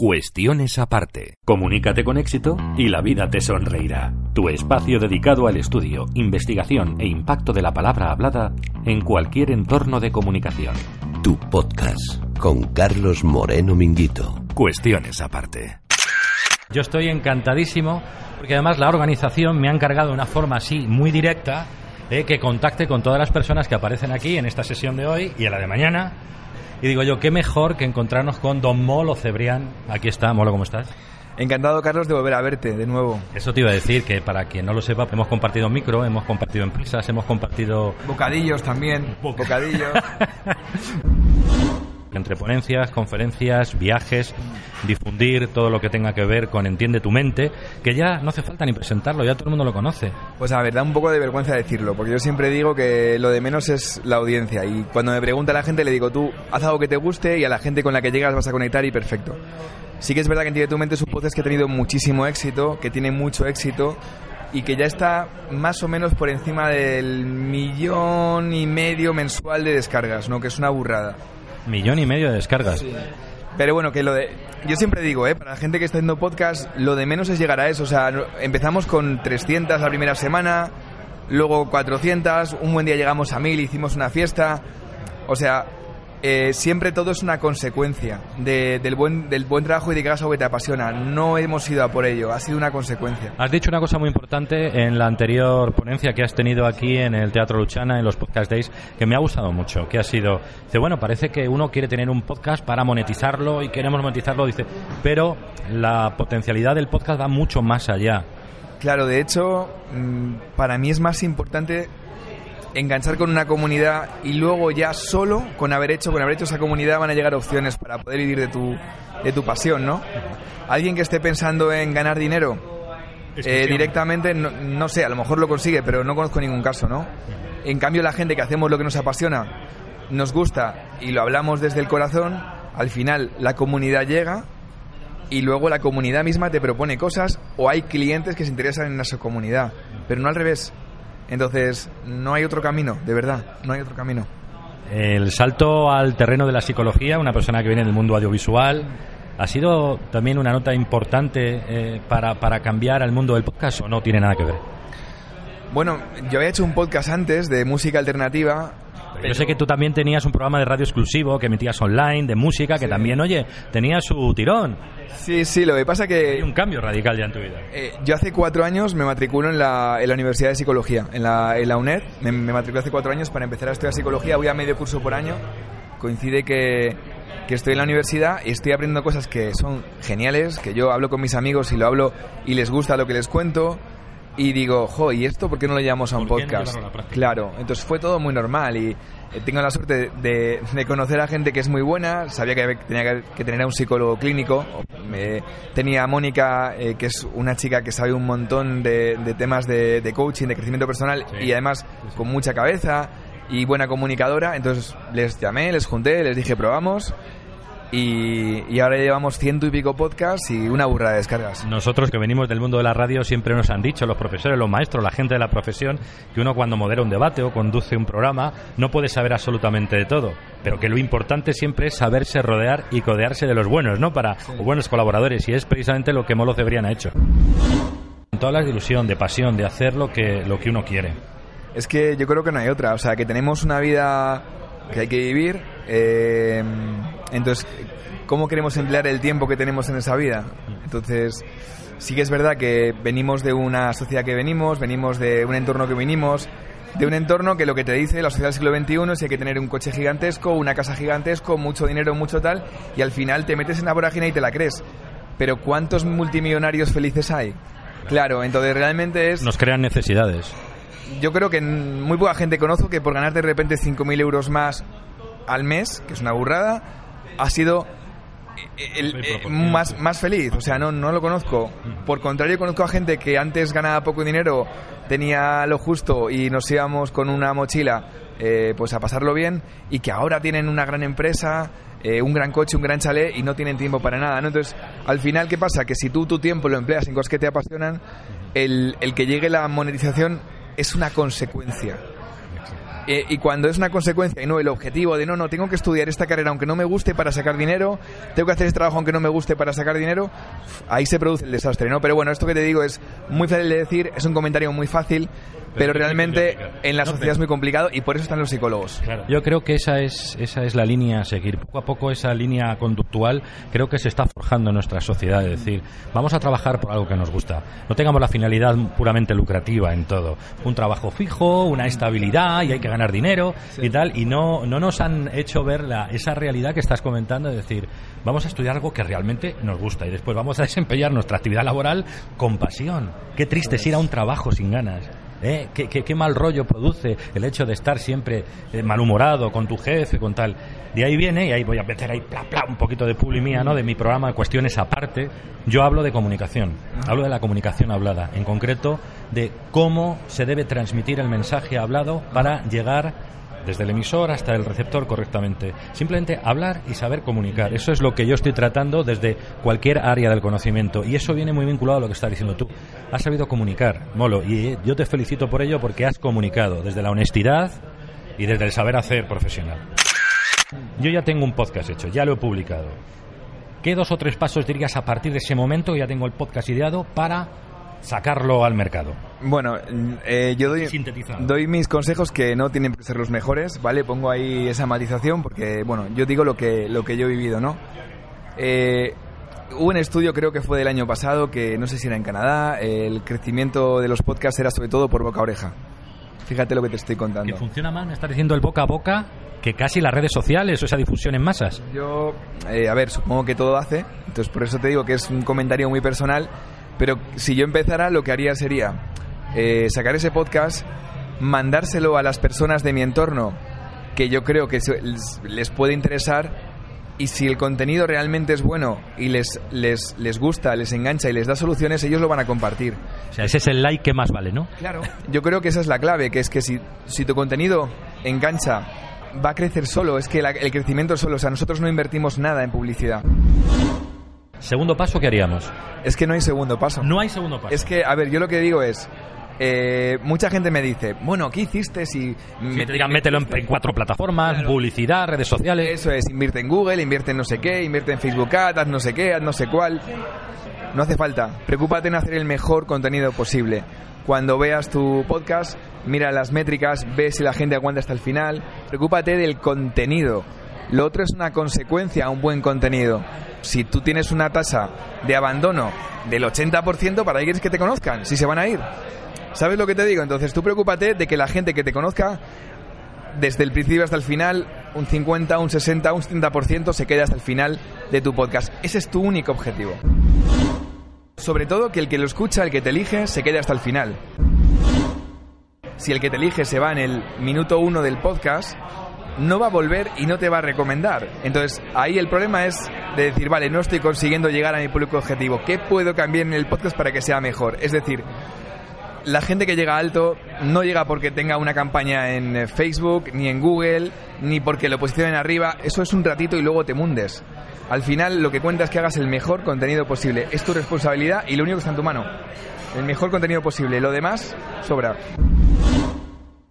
Cuestiones aparte. Comunícate con éxito y la vida te sonreirá. Tu espacio dedicado al estudio, investigación e impacto de la palabra hablada en cualquier entorno de comunicación. Tu podcast con Carlos Moreno Minguito. Cuestiones aparte. Yo estoy encantadísimo porque además la organización me ha encargado de una forma así muy directa de que contacte con todas las personas que aparecen aquí en esta sesión de hoy y en la de mañana. Y digo yo, qué mejor que encontrarnos con Don Molo Cebrián. Aquí está, Molo, ¿cómo estás? Encantado, Carlos, de volver a verte de nuevo. Eso te iba a decir, que para quien no lo sepa, hemos compartido micro, hemos compartido empresas, hemos compartido... Bocadillos también, bocadillos. entre ponencias, conferencias, viajes, difundir todo lo que tenga que ver con Entiende tu mente, que ya no hace falta ni presentarlo, ya todo el mundo lo conoce. Pues a ver, da un poco de vergüenza decirlo, porque yo siempre digo que lo de menos es la audiencia y cuando me pregunta la gente le digo, tú haz algo que te guste y a la gente con la que llegas vas a conectar y perfecto. Sí que es verdad que Entiende tu mente es un podcast que ha tenido muchísimo éxito, que tiene mucho éxito y que ya está más o menos por encima del millón y medio mensual de descargas, ¿no? Que es una burrada. Millón y medio de descargas. Pero bueno, que lo de. Yo siempre digo, ¿eh? Para la gente que está haciendo podcast, lo de menos es llegar a eso. O sea, empezamos con 300 la primera semana, luego 400, un buen día llegamos a 1000, hicimos una fiesta. O sea, eh, siempre todo es una consecuencia del, buen, del buen trabajo y de que hagas algo que te apasiona. No hemos ido a por ello, ha sido una consecuencia. Has dicho una cosa muy importante en la anterior ponencia que has tenido aquí en el Teatro Luchana, en los Podcast Days, que me ha gustado mucho, que ha sido, dice, bueno, parece que uno quiere tener un podcast para monetizarlo y queremos monetizarlo, dice, pero la potencialidad del podcast va mucho más allá. Claro, de hecho, mm, para mí es más importante enganchar con una comunidad y luego ya solo con haber hecho con haber hecho esa comunidad van a llegar opciones para poder vivir de tu de tu pasión no alguien que esté pensando en ganar dinero eh, directamente no, no, sé a lo mejor lo consigue pero no conozco ningún caso no en cambio la gente que hacemos lo que nos apasiona nos gusta y lo hablamos desde el corazón al final la comunidad llega y luego la comunidad misma te propone cosas o hay clientes que se interesan en esa comunidad pero no al revés entonces, no hay otro camino, de verdad, no hay otro camino. El salto al terreno de la psicología, una persona que viene del mundo audiovisual, ¿ha sido también una nota importante eh, para, para cambiar al mundo del podcast o no tiene nada que ver? Bueno, yo había hecho un podcast antes de música alternativa yo sé que tú también tenías un programa de radio exclusivo que emitías online, de música, que también, oye, tenía su tirón. Sí, sí, lo que pasa que... Hay un cambio radical ya en tu vida. Eh, yo hace cuatro años me matriculo en la, en la Universidad de Psicología, en la, en la UNED. Me, me matriculé hace cuatro años para empezar a estudiar psicología. Voy a medio curso por año. Coincide que, que estoy en la universidad y estoy aprendiendo cosas que son geniales, que yo hablo con mis amigos y lo hablo y les gusta lo que les cuento y digo, jo, ¿y esto por qué no lo llevamos a un podcast? claro, entonces fue todo muy normal y eh, tengo la suerte de, conocer a gente que es muy buena, sabía que tenía que, tener a un psicólogo clínico, tenía a Mónica, eh, que es una chica que sabe un montón de, temas de, coaching, de crecimiento personal y además con mucha cabeza y buena comunicadora, entonces les llamé, les junté, les dije probamos y, ahora llevamos ciento y pico podcasts y una burra de descargas. Nosotros que venimos del mundo de la radio siempre nos han dicho, los profesores, los maestros, la gente de la profesión, que uno cuando modera un debate o conduce un programa no puede saber absolutamente de todo, pero que lo importante siempre es saberse rodear y codearse de los buenos, ¿no? Para buenos colaboradores y es precisamente lo que Molo Cebrián ha hecho. Todas las de ilusión, de pasión, de hacer lo que, lo que uno quiere. Es que yo creo que no hay otra, o sea, que tenemos una vida que hay que vivir. Eh, entonces, ¿cómo queremos emplear el tiempo que tenemos en esa vida? Entonces, sí que es verdad que venimos de una sociedad que venimos, venimos de un entorno que venimos, de un entorno que lo que te dice la sociedad del siglo XXI es que hay que tener un coche gigantesco, una casa gigantesco, mucho dinero, mucho tal, y al final te metes en la vorágine y te la crees. Pero ¿cuántos multimillonarios felices hay? Claro, entonces realmente es... Nos crean necesidades yo creo que muy poca gente conozco que por ganar de repente 5.000 euros más al mes, que es una burrada, ha sido el- eh, más, más feliz. O sea, no, no lo conozco. Por contrario, conozco a gente que antes ganaba poco dinero, tenía lo justo y nos íbamos con una mochila eh, pues a pasarlo bien y que ahora tienen una gran empresa, eh, un gran coche, un gran chalet y no tienen tiempo para nada. ¿no? Entonces, al final, ¿qué pasa? Que si tú tu tiempo lo empleas en cosas que te apasionan, el, el que llegue la monetización es una consecuencia. Eh, y cuando es una consecuencia y no el objetivo de no, no, tengo que estudiar esta carrera aunque no me guste para sacar dinero, tengo que hacer este trabajo aunque no me guste para sacar dinero, ahí se produce el desastre, ¿no? Pero bueno, esto que te digo es muy fácil de decir, es un comentario muy fácil, pero, realmente en la sociedad es muy complicado y por eso están los psicólogos. Yo creo que esa es, esa es la línea a seguir. Poco a poco esa línea conductual creo que se está forjando en nuestra sociedad. Es decir, vamos a trabajar por algo que nos gusta. No tengamos la finalidad puramente lucrativa en todo. Un trabajo fijo, una estabilidad y hay que ganar dinero y tal. Y no, no nos han hecho ver la, esa realidad que estás comentando. Es decir, vamos a estudiar algo que realmente nos gusta y después vamos a desempeñar nuestra actividad laboral con pasión. Qué triste es ir a un trabajo sin ganas. ¿Eh? ¿Qué, mal rollo produce el hecho de estar siempre eh, malhumorado con tu jefe, con tal. De ahí viene, y ahí voy a meter ahí pla, pla, un poquito de publi mía, ¿no? De mi programa de cuestiones aparte. Yo hablo de comunicación, hablo de la comunicación hablada, en concreto de cómo se debe transmitir el mensaje hablado para llegar desde el emisor hasta el receptor correctamente. Simplemente hablar y saber comunicar. Eso es lo que yo estoy tratando desde cualquier área del conocimiento. Y eso viene muy vinculado a lo que estás diciendo tú. Has sabido comunicar, Molo, y yo te felicito por ello porque has comunicado desde la honestidad y desde el saber hacer profesional. Yo ya tengo un podcast hecho, ya lo he publicado. ¿Qué dos o tres pasos dirías a partir de ese momento? Ya tengo el podcast ideado para sacarlo al mercado. Bueno, eh, yo doy, doy mis consejos que no tienen que ser los mejores, ¿vale? Pongo ahí esa matización porque, bueno, yo digo lo que, lo que yo he vivido, ¿no? Eh, hubo un estudio, creo que fue del año pasado, que no sé si era en Canadá, el crecimiento de los podcasts era sobre todo por boca a oreja. Fíjate lo que te estoy Que contando. funciona más, me estás diciendo el boca a boca que casi las redes sociales o esa difusión en masas. Yo, eh, a ver, supongo que todo hace, entonces por eso te digo que es un comentario muy personal, pero si yo empezara lo que haría sería eh, sacar ese podcast, mandárselo a las personas de mi entorno que yo creo que les, les puede interesar y si el contenido realmente es bueno y les, les, les gusta, les engancha y les da soluciones, ellos lo van a compartir. O sea, ese es el like que más vale, ¿no? Claro. Yo creo que esa es la clave, que es que si, si tu contenido engancha, va a crecer solo, es que la- el crecimiento es solo, o sea, nosotros no invertimos nada en publicidad. Segundo paso, ¿qué haríamos? Es que no hay segundo paso. No hay segundo paso. Es que, a ver, yo lo que digo es, eh, mucha gente me dice, bueno, ¿qué hiciste si... Si te digan, mételo en, en cuatro plataformas, publicidad, redes sociales. Eso es, invierte en Google, invierte en no sé qué, invierte en Facebook Ads, haz no sé qué, haz no sé cuál. No hace falta. Preocúpate en hacer el mejor contenido posible. Cuando veas tu podcast, mira las métricas, ve si la gente aguanta hasta el final. Preocúpate del contenido. Lo otro es una consecuencia a un buen contenido. Si tú tienes una tasa de abandono del 80%, ¿para qué quieres que te conozcan? Si se van a ir. ¿Sabes lo que te digo? Entonces tú preocúpate de que la gente que te conozca desde el principio hasta el final, un 50, un 60, un 70% se quede hasta el final de tu podcast. Ese es tu único objetivo. Sobre todo que el que lo escucha, el que te elige, se quede hasta el final. Si el que te elige se va en el minuto uno del podcast, no va a volver y no te va a recomendar. Entonces, ahí el problema es de decir, vale, no estoy consiguiendo llegar a mi público objetivo. ¿Qué puedo cambiar en el podcast para que sea mejor? Es decir, la gente que llega alto no llega porque tenga una campaña en eh, Facebook, ni en Google, ni porque lo posicionen arriba. Eso es un ratito y luego te mundes. Al final lo que cuenta es que hagas el mejor contenido posible. Es tu responsabilidad y lo único que está en tu mano. El mejor contenido posible. Lo demás sobra.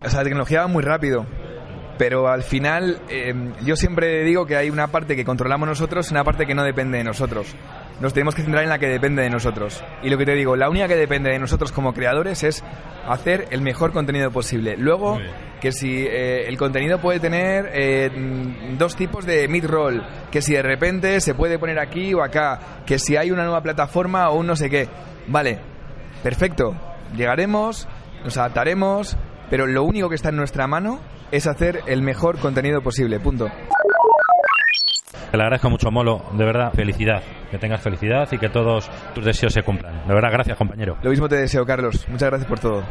O sea, la tecnología va muy rápido. Pero al final, eh, yo siempre digo que hay una parte que controlamos nosotros y una parte que no depende de nosotros. Nos tenemos que centrar en la que depende de nosotros. Y lo que te digo, la única que depende de nosotros como creadores es hacer el mejor contenido posible. Luego, que si eh, el contenido puede tener eh, dos tipos de mid-roll, que si de repente se puede poner aquí o acá, que si hay una nueva plataforma o un no sé qué. Vale, perfecto. Llegaremos, nos adaptaremos, pero lo único que está en nuestra mano es hacer el mejor contenido posible. Punto. Te le agradezco mucho, Molo. De verdad, felicidad. Que tengas felicidad y que todos tus deseos se cumplan. De verdad, gracias, compañero. Lo mismo te deseo, Carlos. Muchas gracias por todo.